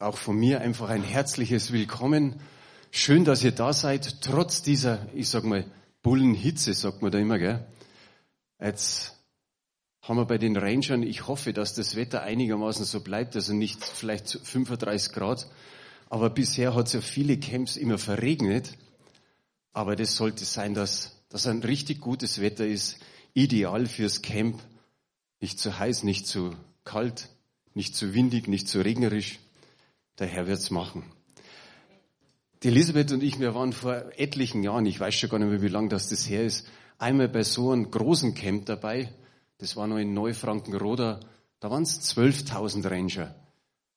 auch von mir einfach ein herzliches Willkommen. Schön, dass ihr da seid, trotz dieser, ich sag mal, Bullenhitze, sagt man da immer, gell? Jetzt haben wir bei den Rangern, ich hoffe, dass das Wetter einigermaßen so bleibt, also nicht vielleicht 35 Grad, aber bisher hat es ja viele Camps immer verregnet. Aber das sollte sein, dass, dass ein richtig gutes Wetter ist, ideal fürs Camp. Nicht zu heiß, nicht zu kalt, nicht zu windig, nicht zu regnerisch. Der Herr wird's machen. Die Elisabeth und ich, wir waren vor etlichen Jahren, ich weiß schon gar nicht mehr, wie lange das das her ist, einmal bei so einem großen Camp dabei. Das war noch in Neufrankenroda. Da waren es 12.000 Ranger.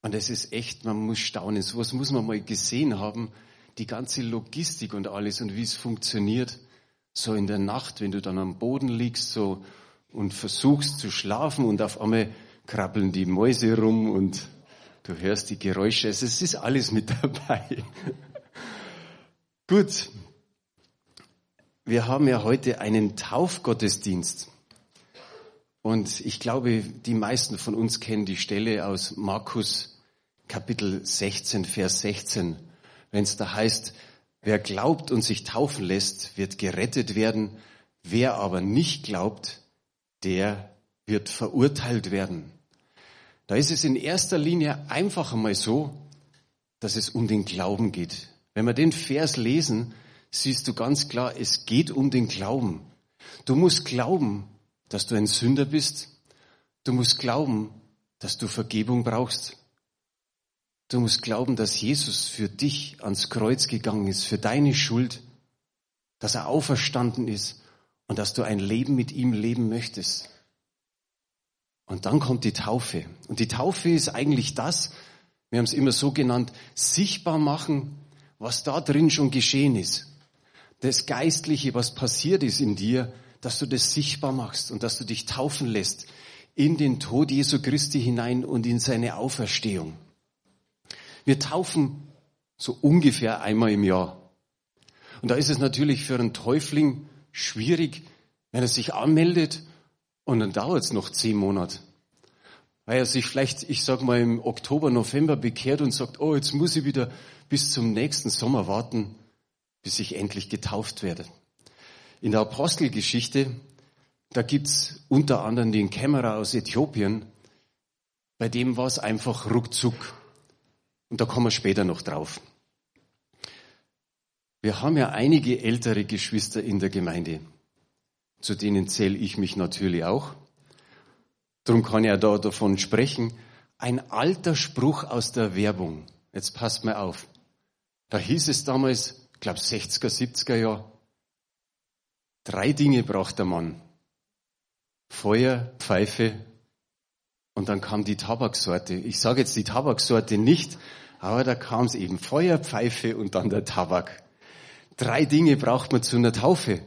Und das ist echt, man muss staunen. Sowas muss man mal gesehen haben. Die ganze Logistik und alles und wie es funktioniert. So in der Nacht, wenn du dann am Boden liegst, so und versuchst zu schlafen und auf einmal krabbeln die Mäuse rum und du hörst die Geräusche. Es ist alles mit dabei. Gut. Wir haben ja heute einen Taufgottesdienst. Und ich glaube, die meisten von uns kennen die Stelle aus Markus Kapitel 16, Vers 16, wenn es da heißt, wer glaubt und sich taufen lässt, wird gerettet werden, wer aber nicht glaubt, der wird verurteilt werden. Da ist es in erster Linie einfach einmal so, dass es um den Glauben geht. Wenn wir den Vers lesen, siehst du ganz klar, es geht um den Glauben. Du musst glauben, dass du ein Sünder bist. Du musst glauben, dass du Vergebung brauchst. Du musst glauben, dass Jesus für dich ans Kreuz gegangen ist, für deine Schuld, dass er auferstanden ist und dass du ein Leben mit ihm leben möchtest. Und dann kommt die Taufe. Und die Taufe ist eigentlich das, wir haben es immer so genannt, sichtbar machen, was da drin schon geschehen ist. Das Geistliche, was passiert ist in dir, dass du das sichtbar machst und dass du dich taufen lässt in den Tod Jesu Christi hinein und in seine Auferstehung. Wir taufen so ungefähr einmal im Jahr. Und da ist es natürlich für einen Täufling schwierig, wenn er sich anmeldet und dann dauert es noch zehn Monate. Weil er sich vielleicht, ich sag mal, im Oktober, November bekehrt und sagt, oh, jetzt muss ich wieder bis zum nächsten Sommer warten, bis ich endlich getauft werde. In der Apostelgeschichte, da gibt's unter anderem den Kämmerer aus Äthiopien, bei dem war es einfach ruckzuck. Und da kommen wir später noch drauf. Wir haben ja einige ältere Geschwister in der Gemeinde zu denen zähle ich mich natürlich auch. Darum kann ich ja da davon sprechen. Ein alter Spruch aus der Werbung. Jetzt passt mal auf. Da hieß es damals, ich glaube 60er, 70er Jahr, drei Dinge braucht der Mann. Feuer, Pfeife und dann kam die Tabaksorte. Ich sage jetzt die Tabaksorte nicht, aber da kam es eben Feuer, Pfeife und dann der Tabak. Drei Dinge braucht man zu einer Taufe.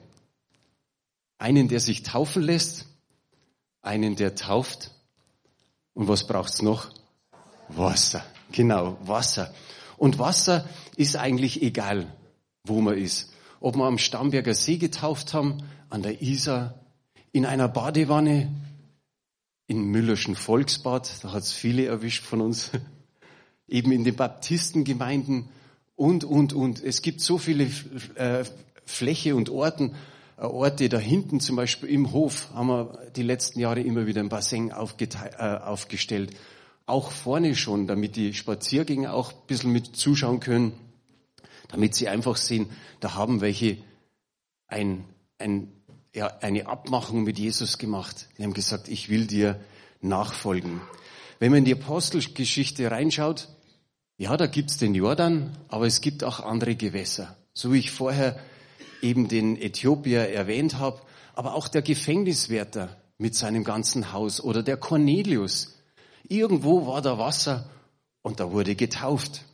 Einen, der sich taufen lässt, einen, der tauft. Und was braucht's noch? Wasser. Genau, Wasser. Und Wasser ist eigentlich egal, wo man ist. Ob wir am Starnberger See getauft haben, an der Isar, in einer Badewanne, in Müllerschen Volksbad, da hat's viele erwischt von uns, eben in den Baptistengemeinden und, und, und. Es gibt so viele äh, Fläche und Orten, Orte da hinten, zum Beispiel im Hof, haben wir die letzten Jahre immer wieder ein Bassin äh, aufgestellt. Auch vorne schon, damit die Spaziergänger auch ein bisschen mit zuschauen können, damit sie einfach sehen, da haben welche ein, ein, ja, eine Abmachung mit Jesus gemacht. Die haben gesagt, ich will dir nachfolgen. Wenn man in die Apostelgeschichte reinschaut, ja, da gibt's den Jordan, aber es gibt auch andere Gewässer. So wie ich vorher eben den Äthiopier erwähnt habe, aber auch der Gefängniswärter mit seinem ganzen Haus oder der Cornelius. Irgendwo war da Wasser und da wurde getauft.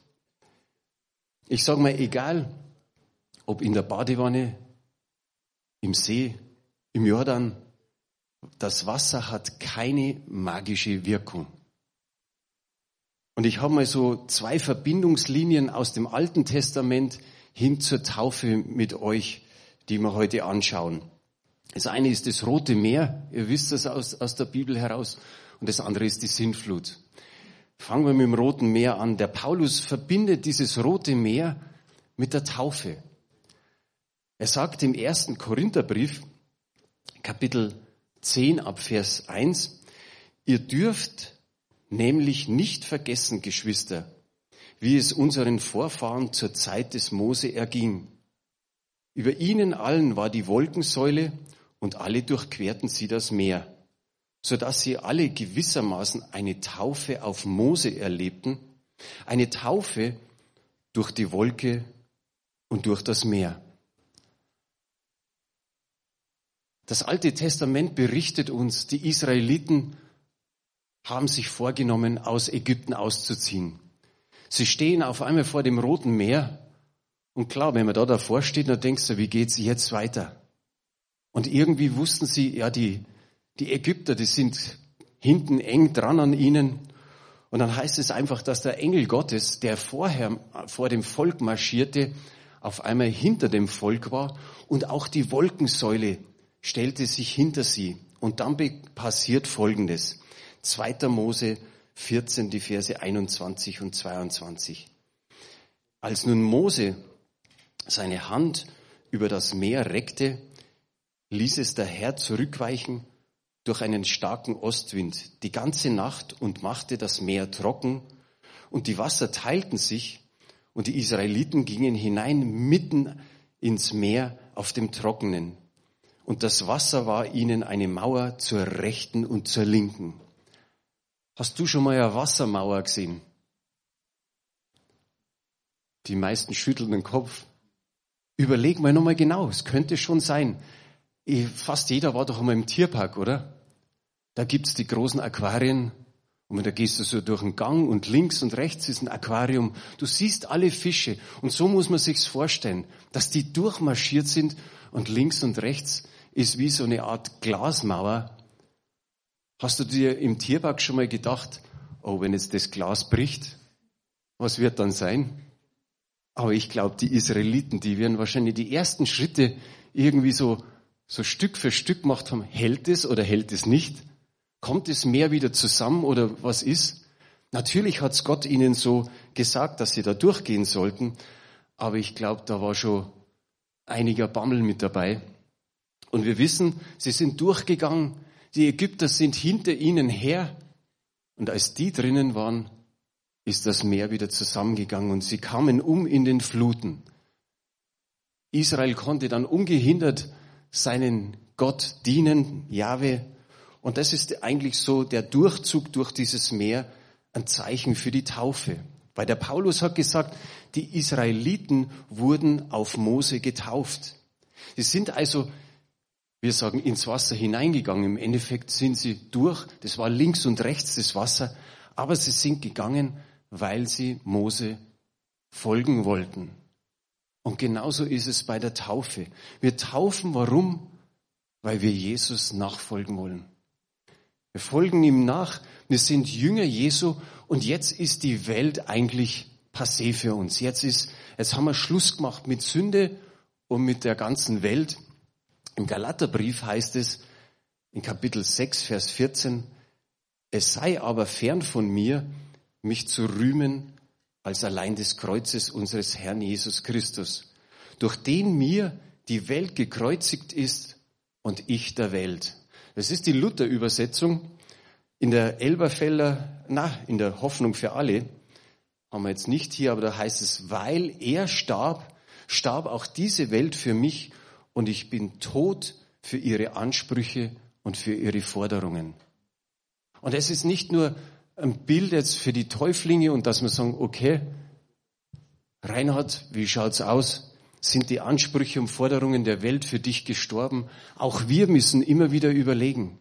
Ich sage mal, egal, ob in der Badewanne, im See, im Jordan, das Wasser hat keine magische Wirkung. Und ich habe mal so zwei Verbindungslinien aus dem Alten Testament hin zur Taufe mit euch, die wir heute anschauen. Das eine ist das Rote Meer, ihr wisst das aus, aus der Bibel heraus, und das andere ist die Sintflut. Fangen wir mit dem Roten Meer an. Der Paulus verbindet dieses Rote Meer mit der Taufe. Er sagt im ersten Korintherbrief, Kapitel 10 ab Vers 1, ihr dürft nämlich nicht vergessen, Geschwister, wie es unseren Vorfahren zur Zeit des Mose erging. Über ihnen allen war die Wolkensäule und alle durchquerten sie das Meer, so dass sie alle gewissermaßen eine Taufe auf Mose erlebten, eine Taufe durch die Wolke und durch das Meer. Das Alte Testament berichtet uns, die Israeliten haben sich vorgenommen, aus Ägypten auszuziehen. Sie stehen auf einmal vor dem Roten Meer und klar, wenn man da davor steht, dann denkst du, wie geht's jetzt weiter? Und irgendwie wussten sie, ja, die, die Ägypter, die sind hinten eng dran an ihnen. Und dann heißt es einfach, dass der Engel Gottes, der vorher vor dem Volk marschierte, auf einmal hinter dem Volk war und auch die Wolkensäule stellte sich hinter sie. Und dann passiert Folgendes. 2. Mose 14, die Verse 21 und 22. Als nun Mose seine Hand über das Meer reckte, ließ es der Herr zurückweichen durch einen starken Ostwind die ganze Nacht und machte das Meer trocken und die Wasser teilten sich und die Israeliten gingen hinein mitten ins Meer auf dem Trockenen und das Wasser war ihnen eine Mauer zur rechten und zur linken. Hast du schon mal eine Wassermauer gesehen? Die meisten schütteln den Kopf. Überleg mal nochmal genau, es könnte schon sein. Fast jeder war doch einmal im Tierpark, oder? Da gibt's die großen Aquarien und da gehst du so durch den Gang und links und rechts ist ein Aquarium. Du siehst alle Fische und so muss man sich's vorstellen, dass die durchmarschiert sind und links und rechts ist wie so eine Art Glasmauer. Hast du dir im Tierpark schon mal gedacht, oh, wenn jetzt das Glas bricht, was wird dann sein? Aber ich glaube, die Israeliten, die werden wahrscheinlich die ersten Schritte irgendwie so, so Stück für Stück gemacht haben. Hält es oder hält es nicht? Kommt es mehr wieder zusammen oder was ist? Natürlich hat's Gott ihnen so gesagt, dass sie da durchgehen sollten. Aber ich glaube, da war schon einiger Bammel mit dabei. Und wir wissen, sie sind durchgegangen. Die Ägypter sind hinter ihnen her. Und als die drinnen waren, ist das Meer wieder zusammengegangen und sie kamen um in den Fluten. Israel konnte dann ungehindert seinen Gott dienen, Jahwe. Und das ist eigentlich so der Durchzug durch dieses Meer ein Zeichen für die Taufe. Weil der Paulus hat gesagt, die Israeliten wurden auf Mose getauft. Sie sind also, wir sagen, ins Wasser hineingegangen. Im Endeffekt sind sie durch. Das war links und rechts das Wasser. Aber sie sind gegangen weil sie Mose folgen wollten. Und genauso ist es bei der Taufe. Wir taufen warum? Weil wir Jesus nachfolgen wollen. Wir folgen ihm nach, wir sind Jünger Jesu und jetzt ist die Welt eigentlich passé für uns. Jetzt ist, jetzt haben wir Schluss gemacht mit Sünde und mit der ganzen Welt. Im Galaterbrief heißt es in Kapitel 6, Vers 14, es sei aber fern von mir, mich zu rühmen als allein des Kreuzes unseres Herrn Jesus Christus, durch den mir die Welt gekreuzigt ist und ich der Welt. Das ist die Luther-Übersetzung. In der Elberfeller, na, in der Hoffnung für alle, haben wir jetzt nicht hier, aber da heißt es, weil er starb, starb auch diese Welt für mich und ich bin tot für ihre Ansprüche und für ihre Forderungen. Und es ist nicht nur ein Bild jetzt für die Täuflinge und dass wir sagen, okay, Reinhard, wie schaut's aus? Sind die Ansprüche und Forderungen der Welt für dich gestorben? Auch wir müssen immer wieder überlegen,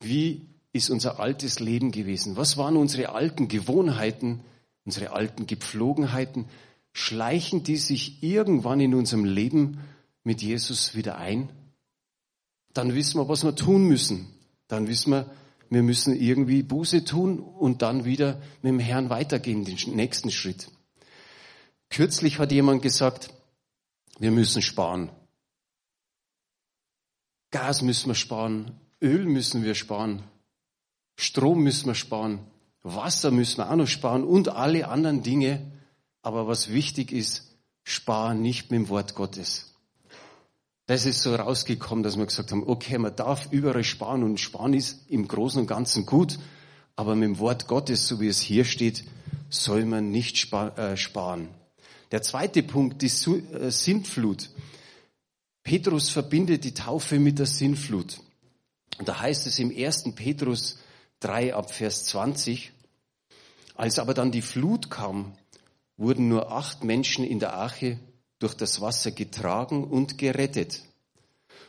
wie ist unser altes Leben gewesen? Was waren unsere alten Gewohnheiten, unsere alten Gepflogenheiten? Schleichen die sich irgendwann in unserem Leben mit Jesus wieder ein? Dann wissen wir, was wir tun müssen. Dann wissen wir, wir müssen irgendwie Buße tun und dann wieder mit dem Herrn weitergehen, den nächsten Schritt. Kürzlich hat jemand gesagt, wir müssen sparen. Gas müssen wir sparen, Öl müssen wir sparen, Strom müssen wir sparen. Wasser müssen wir auch noch sparen und alle anderen Dinge. Aber was wichtig ist, sparen nicht mit dem Wort Gottes. Das ist so rausgekommen, dass wir gesagt haben, okay, man darf überall sparen und sparen ist im Großen und Ganzen gut, aber mit dem Wort Gottes, so wie es hier steht, soll man nicht äh, sparen. Der zweite Punkt, die äh, Sintflut. Petrus verbindet die Taufe mit der Sintflut. Da heißt es im 1. Petrus 3 ab Vers 20, als aber dann die Flut kam, wurden nur acht Menschen in der Arche durch das Wasser getragen und gerettet.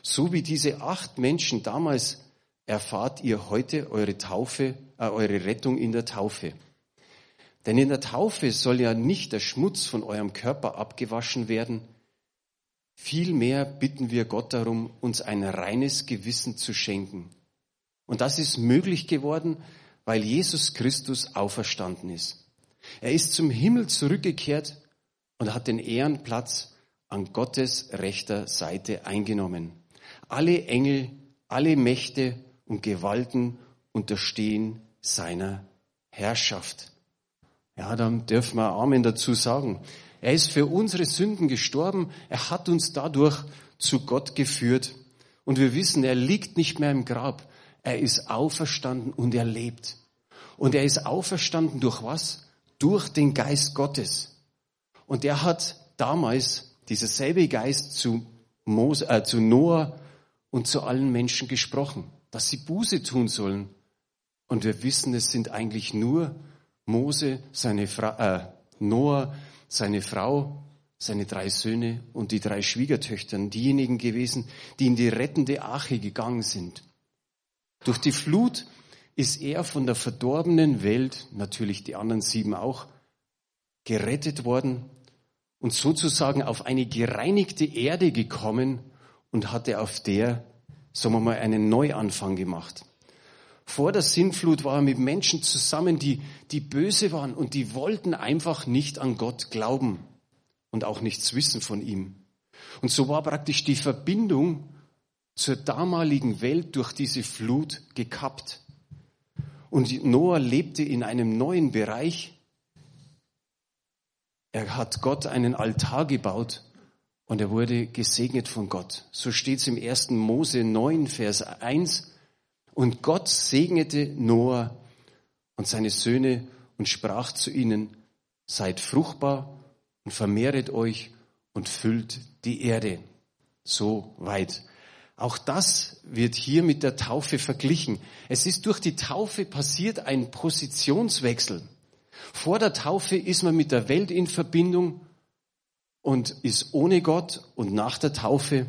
So wie diese acht Menschen damals erfahrt ihr heute eure Taufe, äh, eure Rettung in der Taufe. Denn in der Taufe soll ja nicht der Schmutz von eurem Körper abgewaschen werden. Vielmehr bitten wir Gott darum, uns ein reines Gewissen zu schenken. Und das ist möglich geworden, weil Jesus Christus auferstanden ist. Er ist zum Himmel zurückgekehrt und hat den Ehrenplatz an Gottes rechter Seite eingenommen. Alle Engel, alle Mächte und Gewalten unterstehen seiner Herrschaft. Ja, dann dürfen wir Amen dazu sagen. Er ist für unsere Sünden gestorben. Er hat uns dadurch zu Gott geführt. Und wir wissen, er liegt nicht mehr im Grab. Er ist auferstanden und er lebt. Und er ist auferstanden durch was? Durch den Geist Gottes. Und er hat damals dieser selbe Geist zu, Mose, äh, zu Noah und zu allen Menschen gesprochen, dass sie Buße tun sollen. Und wir wissen, es sind eigentlich nur Mose, seine Frau, äh, Noah, seine Frau, seine drei Söhne und die drei Schwiegertöchtern, diejenigen gewesen, die in die rettende Arche gegangen sind. Durch die Flut ist er von der verdorbenen Welt, natürlich die anderen sieben auch, gerettet worden und sozusagen auf eine gereinigte Erde gekommen und hatte auf der, sagen wir mal, einen Neuanfang gemacht. Vor der Sintflut war er mit Menschen zusammen, die, die böse waren und die wollten einfach nicht an Gott glauben und auch nichts wissen von ihm. Und so war praktisch die Verbindung zur damaligen Welt durch diese Flut gekappt. Und Noah lebte in einem neuen Bereich, er hat Gott einen Altar gebaut und er wurde gesegnet von Gott. So steht es im 1. Mose 9, Vers 1. Und Gott segnete Noah und seine Söhne und sprach zu ihnen, seid fruchtbar und vermehret euch und füllt die Erde. So weit. Auch das wird hier mit der Taufe verglichen. Es ist durch die Taufe passiert ein Positionswechsel. Vor der Taufe ist man mit der Welt in Verbindung und ist ohne Gott und nach der Taufe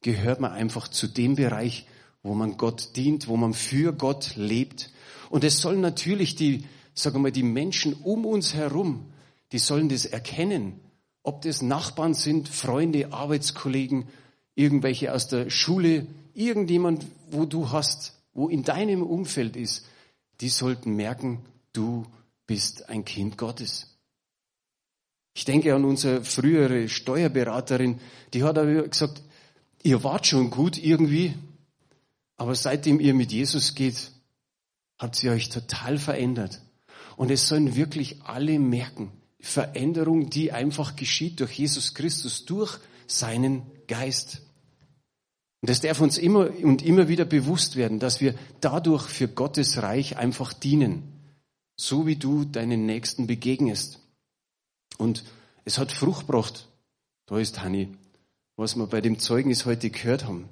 gehört man einfach zu dem Bereich, wo man Gott dient, wo man für Gott lebt. Und es sollen natürlich die, sagen wir mal, die Menschen um uns herum, die sollen das erkennen. Ob das Nachbarn sind, Freunde, Arbeitskollegen, irgendwelche aus der Schule, irgendjemand, wo du hast, wo in deinem Umfeld ist, die sollten merken, du bist ein Kind Gottes. Ich denke an unsere frühere Steuerberaterin, die hat aber gesagt, ihr wart schon gut irgendwie, aber seitdem ihr mit Jesus geht, habt sie euch total verändert. Und es sollen wirklich alle merken, Veränderung, die einfach geschieht durch Jesus Christus, durch seinen Geist. Und das darf uns immer und immer wieder bewusst werden, dass wir dadurch für Gottes Reich einfach dienen so wie du deinen Nächsten begegnest. Und es hat Frucht gebracht. Da ist Hanni, was wir bei dem Zeugnis heute gehört haben.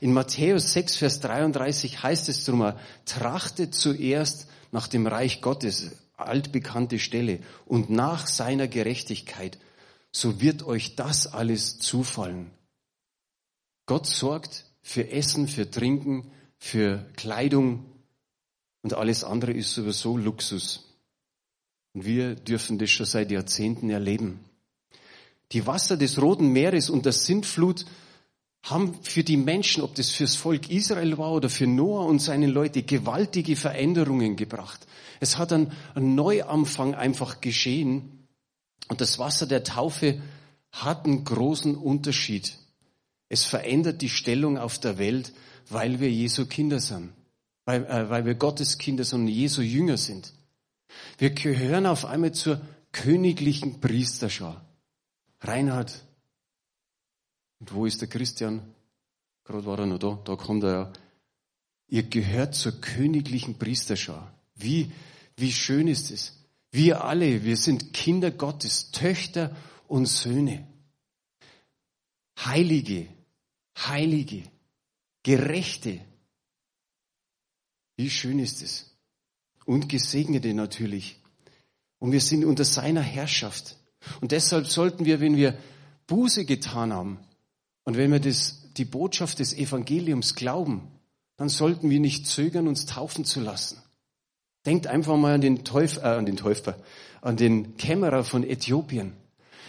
In Matthäus 6, Vers 33 heißt es drum, trachtet zuerst nach dem Reich Gottes, altbekannte Stelle, und nach seiner Gerechtigkeit, so wird euch das alles zufallen. Gott sorgt für Essen, für Trinken, für Kleidung, und alles andere ist sowieso Luxus. Und wir dürfen das schon seit Jahrzehnten erleben. Die Wasser des Roten Meeres und der Sintflut haben für die Menschen, ob das fürs Volk Israel war oder für Noah und seine Leute, gewaltige Veränderungen gebracht. Es hat ein, ein Neuanfang einfach geschehen. Und das Wasser der Taufe hat einen großen Unterschied. Es verändert die Stellung auf der Welt, weil wir Jesu Kinder sind weil, äh, weil wir Gottes Kinder, sondern Jesu Jünger sind. Wir gehören auf einmal zur königlichen Priesterschar. Reinhard. Und wo ist der Christian? Gerade war er noch da. Da kommt er ja. Ihr gehört zur königlichen Priesterschar. Wie, wie schön ist es. Wir alle, wir sind Kinder Gottes, Töchter und Söhne. Heilige, Heilige, Gerechte. Wie schön ist es. Und Gesegnete natürlich. Und wir sind unter seiner Herrschaft. Und deshalb sollten wir, wenn wir Buße getan haben und wenn wir das, die Botschaft des Evangeliums glauben, dann sollten wir nicht zögern, uns taufen zu lassen. Denkt einfach mal an den Täufer, äh, an den Täufer, an den Kämmerer von Äthiopien.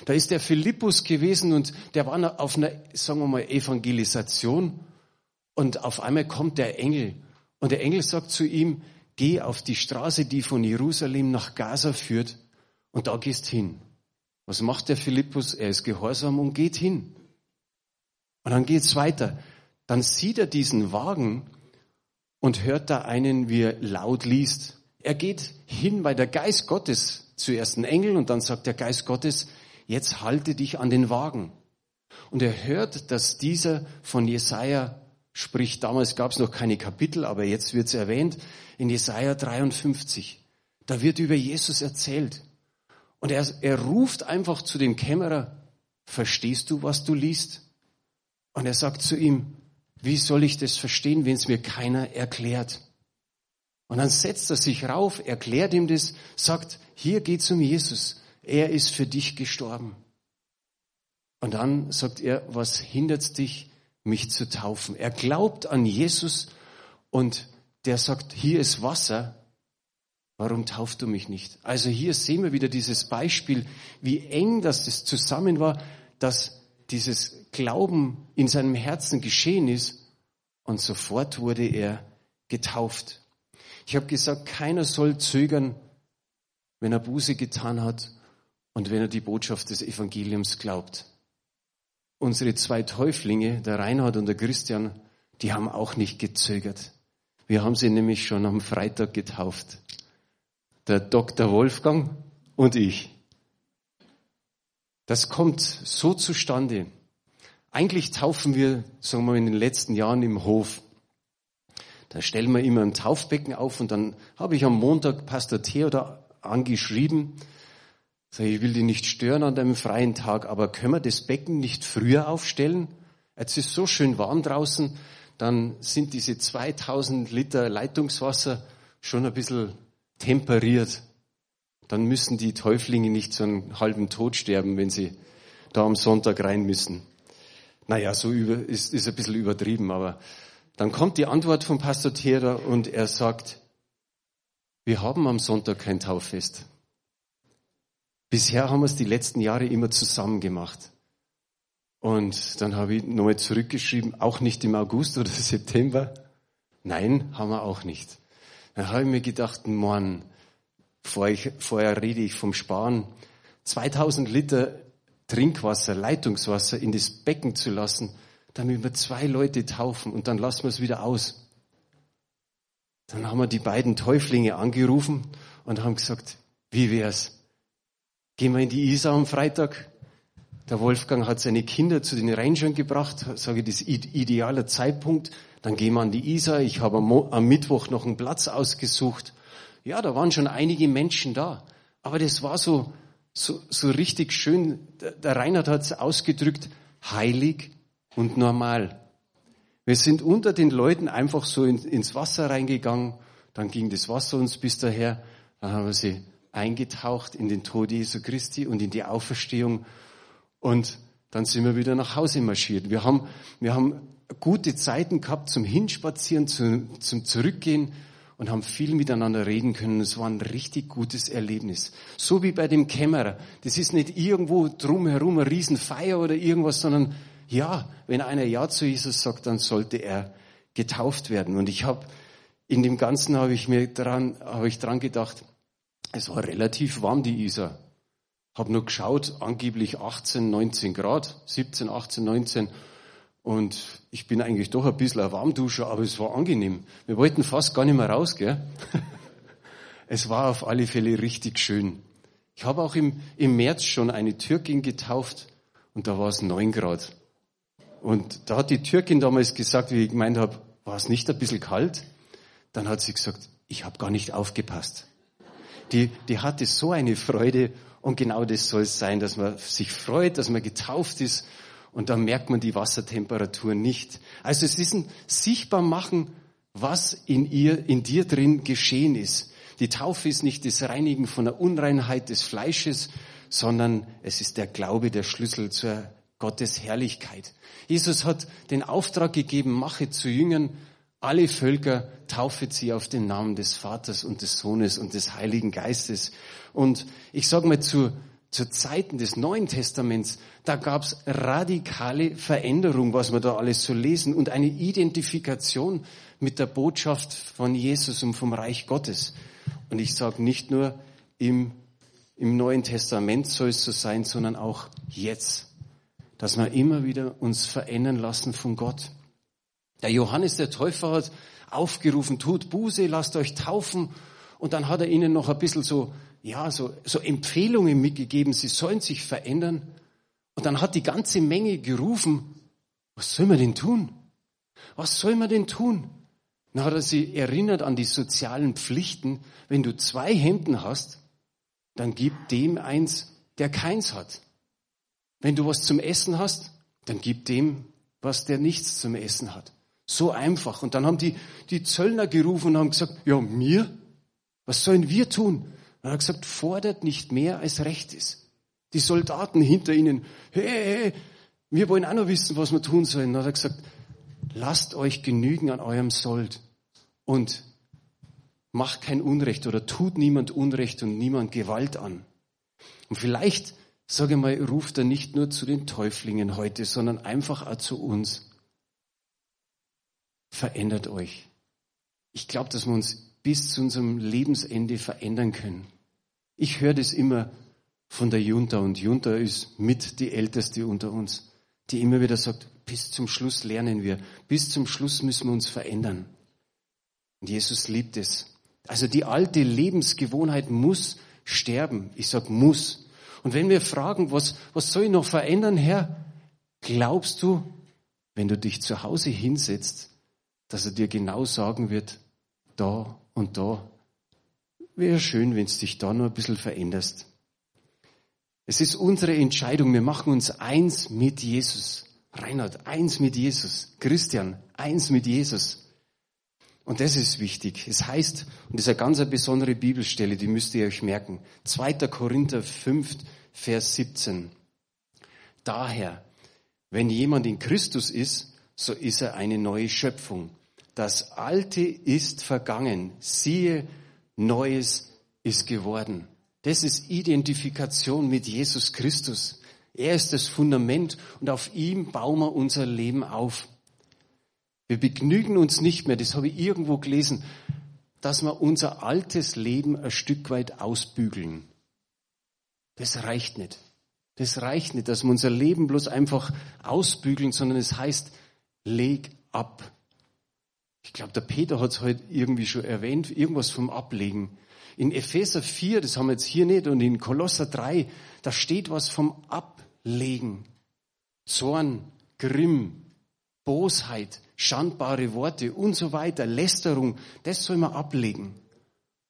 Da ist der Philippus gewesen und der war auf einer, sagen wir mal, Evangelisation und auf einmal kommt der Engel und der Engel sagt zu ihm, geh auf die Straße, die von Jerusalem nach Gaza führt und da gehst hin. Was macht der Philippus? Er ist gehorsam und geht hin. Und dann geht's weiter. Dann sieht er diesen Wagen und hört da einen, wie er laut liest. Er geht hin, weil der Geist Gottes zuerst ein Engel und dann sagt der Geist Gottes, jetzt halte dich an den Wagen. Und er hört, dass dieser von Jesaja spricht. Damals gab es noch keine Kapitel, aber jetzt wird es erwähnt in Jesaja 53. Da wird über Jesus erzählt. Und er, er ruft einfach zu dem Kämmerer, verstehst du, was du liest? Und er sagt zu ihm, wie soll ich das verstehen, wenn es mir keiner erklärt? Und dann setzt er sich rauf, erklärt ihm das, sagt, hier geht's um Jesus. Er ist für dich gestorben. Und dann sagt er, was hindert dich, mich zu taufen? Er glaubt an Jesus und der sagt, hier ist Wasser, warum tauft du mich nicht? Also hier sehen wir wieder dieses Beispiel, wie eng das, zusammen war, dass dieses Glauben in seinem Herzen geschehen ist und sofort wurde er getauft. Ich habe gesagt, keiner soll zögern, wenn er Buße getan hat und wenn er die Botschaft des Evangeliums glaubt. Unsere zwei Täuflinge, der Reinhard und der Christian, die haben auch nicht gezögert. Wir haben sie nämlich schon am Freitag getauft. Der Dr. Wolfgang und ich. Das kommt so zustande. Eigentlich taufen wir, sagen wir, in den letzten Jahren im Hof. Da stellen wir immer ein Taufbecken auf und dann habe ich am Montag Pastor Theodor angeschrieben, Sag ich, will dich nicht stören an deinem freien Tag, aber können wir das Becken nicht früher aufstellen? Jetzt ist so schön warm draußen, dann sind diese 2000 Liter Leitungswasser schon ein bisschen temperiert. Dann müssen die Täuflinge nicht so einen halben Tod sterben, wenn sie da am Sonntag rein müssen. Naja, so über, ist, ist ein bisschen übertrieben, aber dann kommt die Antwort vom Pastor Theodor und er sagt, wir haben am Sonntag kein Tauffest. Bisher haben wir es die letzten Jahre immer zusammen gemacht. Und dann habe ich nochmal zurückgeschrieben, auch nicht im August oder September. Nein, haben wir auch nicht. Dann habe ich mir gedacht, Mann, vorher, vorher rede ich vom Sparen. 2000 Liter Trinkwasser, Leitungswasser in das Becken zu lassen, damit wir zwei Leute taufen und dann lassen wir es wieder aus. Dann haben wir die beiden Täuflinge angerufen und haben gesagt, wie wär's? Gehen wir in die Isar am Freitag. Der Wolfgang hat seine Kinder zu den Rangern gebracht, sage ich, das ist idealer Zeitpunkt. Dann gehen wir an die Isar. Ich habe am Mittwoch noch einen Platz ausgesucht. Ja, da waren schon einige Menschen da. Aber das war so, so, so richtig schön. Der Reinhard hat es ausgedrückt, heilig und normal. Wir sind unter den Leuten einfach so ins Wasser reingegangen. Dann ging das Wasser uns bis daher. Dann haben wir sie eingetaucht in den Tod Jesu Christi und in die Auferstehung. Und dann sind wir wieder nach Hause marschiert. Wir haben, wir haben gute Zeiten gehabt zum Hinspazieren, zum, zum Zurückgehen und haben viel miteinander reden können. Es war ein richtig gutes Erlebnis. So wie bei dem Kämmerer. Das ist nicht irgendwo drumherum eine Riesenfeier oder irgendwas, sondern ja, wenn einer Ja zu Jesus sagt, dann sollte er getauft werden. Und ich habe in dem Ganzen habe ich mir dran, habe ich dran gedacht, es war relativ warm, die Isar. Hab nur geschaut, angeblich 18, 19 Grad, 17, 18, 19. Und ich bin eigentlich doch ein bisschen ein Warmduscher, aber es war angenehm. Wir wollten fast gar nicht mehr raus, gell? es war auf alle Fälle richtig schön. Ich habe auch im, im März schon eine Türkin getauft und da war es neun Grad. Und da hat die Türkin damals gesagt, wie ich gemeint habe, war es nicht ein bisschen kalt? Dann hat sie gesagt, ich habe gar nicht aufgepasst. Die, die hatte so eine Freude und genau das soll es sein, dass man sich freut, dass man getauft ist und dann merkt man die Wassertemperatur nicht. Also es ist ein Sichtbarmachen, was in ihr, in dir drin geschehen ist. Die Taufe ist nicht das Reinigen von der Unreinheit des Fleisches, sondern es ist der Glaube der Schlüssel zur Gottes Herrlichkeit. Jesus hat den Auftrag gegeben, mache zu Jüngern alle Völker, taufe sie auf den Namen des Vaters und des Sohnes und des Heiligen Geistes. Und ich sage mal zu, zu Zeiten des Neuen Testaments, da gab's radikale Veränderung, was wir da alles so lesen und eine Identifikation mit der Botschaft von Jesus und vom Reich Gottes. Und ich sage nicht nur im, im Neuen Testament soll es so sein, sondern auch jetzt dass wir immer wieder uns verändern lassen von Gott. Der Johannes der Täufer hat aufgerufen, tut Buße, lasst euch taufen. Und dann hat er ihnen noch ein bisschen so, ja, so, so Empfehlungen mitgegeben, sie sollen sich verändern. Und dann hat die ganze Menge gerufen, was soll man denn tun? Was soll man denn tun? Dann hat er sie erinnert an die sozialen Pflichten. Wenn du zwei Hemden hast, dann gib dem eins, der keins hat. Wenn du was zum Essen hast, dann gib dem, was der nichts zum Essen hat. So einfach. Und dann haben die, die Zöllner gerufen und haben gesagt, ja, mir? Was sollen wir tun? Und er hat gesagt, fordert nicht mehr, als recht ist. Die Soldaten hinter ihnen, hey, hey, wir wollen auch noch wissen, was wir tun sollen. Und dann hat er gesagt, lasst euch genügen an eurem Sold und macht kein Unrecht oder tut niemand Unrecht und niemand Gewalt an. Und vielleicht sage mal, ruft er nicht nur zu den Täuflingen heute, sondern einfach auch zu uns. Verändert euch. Ich glaube, dass wir uns bis zu unserem Lebensende verändern können. Ich höre das immer von der Junta und Junta ist mit die Älteste unter uns, die immer wieder sagt, bis zum Schluss lernen wir, bis zum Schluss müssen wir uns verändern. Und Jesus liebt es. Also die alte Lebensgewohnheit muss sterben. Ich sag muss. Und wenn wir fragen, was, was soll ich noch verändern, Herr? Glaubst du, wenn du dich zu Hause hinsetzt, dass er dir genau sagen wird, da und da, wäre schön, wenn du dich da nur ein bisschen veränderst. Es ist unsere Entscheidung. Wir machen uns eins mit Jesus. Reinhard, eins mit Jesus. Christian, eins mit Jesus. Und das ist wichtig. Es heißt, und das ist eine ganz besondere Bibelstelle, die müsst ihr euch merken. 2. Korinther 5, Vers 17. Daher, wenn jemand in Christus ist, so ist er eine neue Schöpfung. Das Alte ist vergangen. Siehe, Neues ist geworden. Das ist Identifikation mit Jesus Christus. Er ist das Fundament und auf ihm bauen wir unser Leben auf. Wir begnügen uns nicht mehr, das habe ich irgendwo gelesen, dass wir unser altes Leben ein Stück weit ausbügeln. Das reicht nicht. Das reicht nicht, dass wir unser Leben bloß einfach ausbügeln, sondern es heißt, leg ab. Ich glaube, der Peter hat es heute irgendwie schon erwähnt, irgendwas vom Ablegen. In Epheser 4, das haben wir jetzt hier nicht, und in Kolosser 3, da steht was vom Ablegen. Zorn, Grimm, Bosheit, schandbare Worte und so weiter, Lästerung, das soll man ablegen.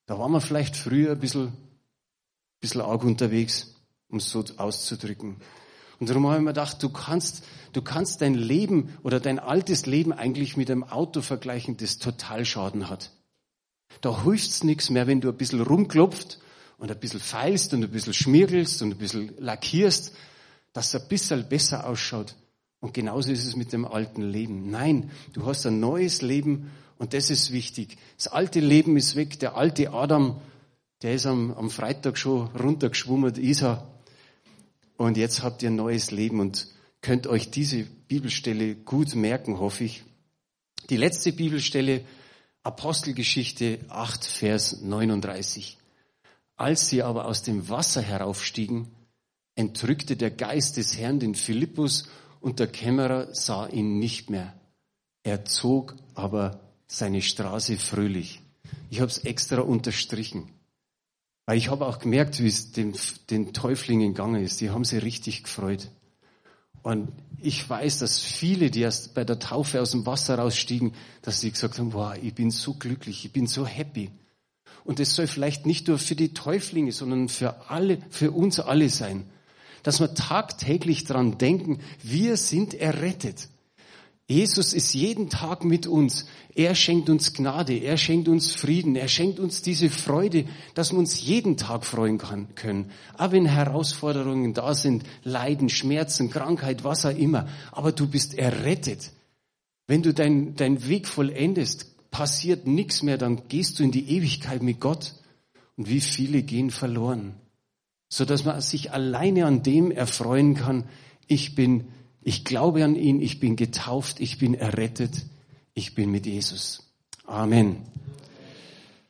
Da waren wir vielleicht früher ein bisschen, bisschen arg unterwegs, um es so auszudrücken. Und darum habe ich mir gedacht, du kannst, du kannst dein Leben oder dein altes Leben eigentlich mit einem Auto vergleichen, das Totalschaden hat. Da hilft's nichts mehr, wenn du ein bisschen rumklopft und ein bisschen feilst und ein bisschen schmirgelst und ein bisschen lackierst, dass es ein bisschen besser ausschaut. Und genauso ist es mit dem alten Leben. Nein, du hast ein neues Leben und das ist wichtig. Das alte Leben ist weg. Der alte Adam, der ist am, am Freitag schon runtergeschwommen, Isa. Und jetzt habt ihr ein neues Leben und könnt euch diese Bibelstelle gut merken, hoffe ich. Die letzte Bibelstelle, Apostelgeschichte 8, Vers 39. Als sie aber aus dem Wasser heraufstiegen, entrückte der Geist des Herrn den Philippus und der Kämmerer sah ihn nicht mehr. Er zog aber seine Straße fröhlich. Ich habe es extra unterstrichen. Weil ich habe auch gemerkt, wie es den, den Täuflingen gegangen ist. Die haben sich richtig gefreut. Und ich weiß, dass viele, die erst bei der Taufe aus dem Wasser rausstiegen, dass sie gesagt haben, wow, ich bin so glücklich, ich bin so happy. Und das soll vielleicht nicht nur für die Täuflinge, sondern für alle, für uns alle sein. Dass wir tagtäglich dran denken, wir sind errettet. Jesus ist jeden Tag mit uns. Er schenkt uns Gnade, er schenkt uns Frieden, er schenkt uns diese Freude, dass wir uns jeden Tag freuen können. Auch wenn Herausforderungen da sind, Leiden, Schmerzen, Krankheit, was auch immer. Aber du bist errettet. Wenn du deinen dein Weg vollendest, passiert nichts mehr, dann gehst du in die Ewigkeit mit Gott. Und wie viele gehen verloren. So dass man sich alleine an dem erfreuen kann, ich bin ich glaube an ihn, ich bin getauft, ich bin errettet, ich bin mit Jesus. Amen.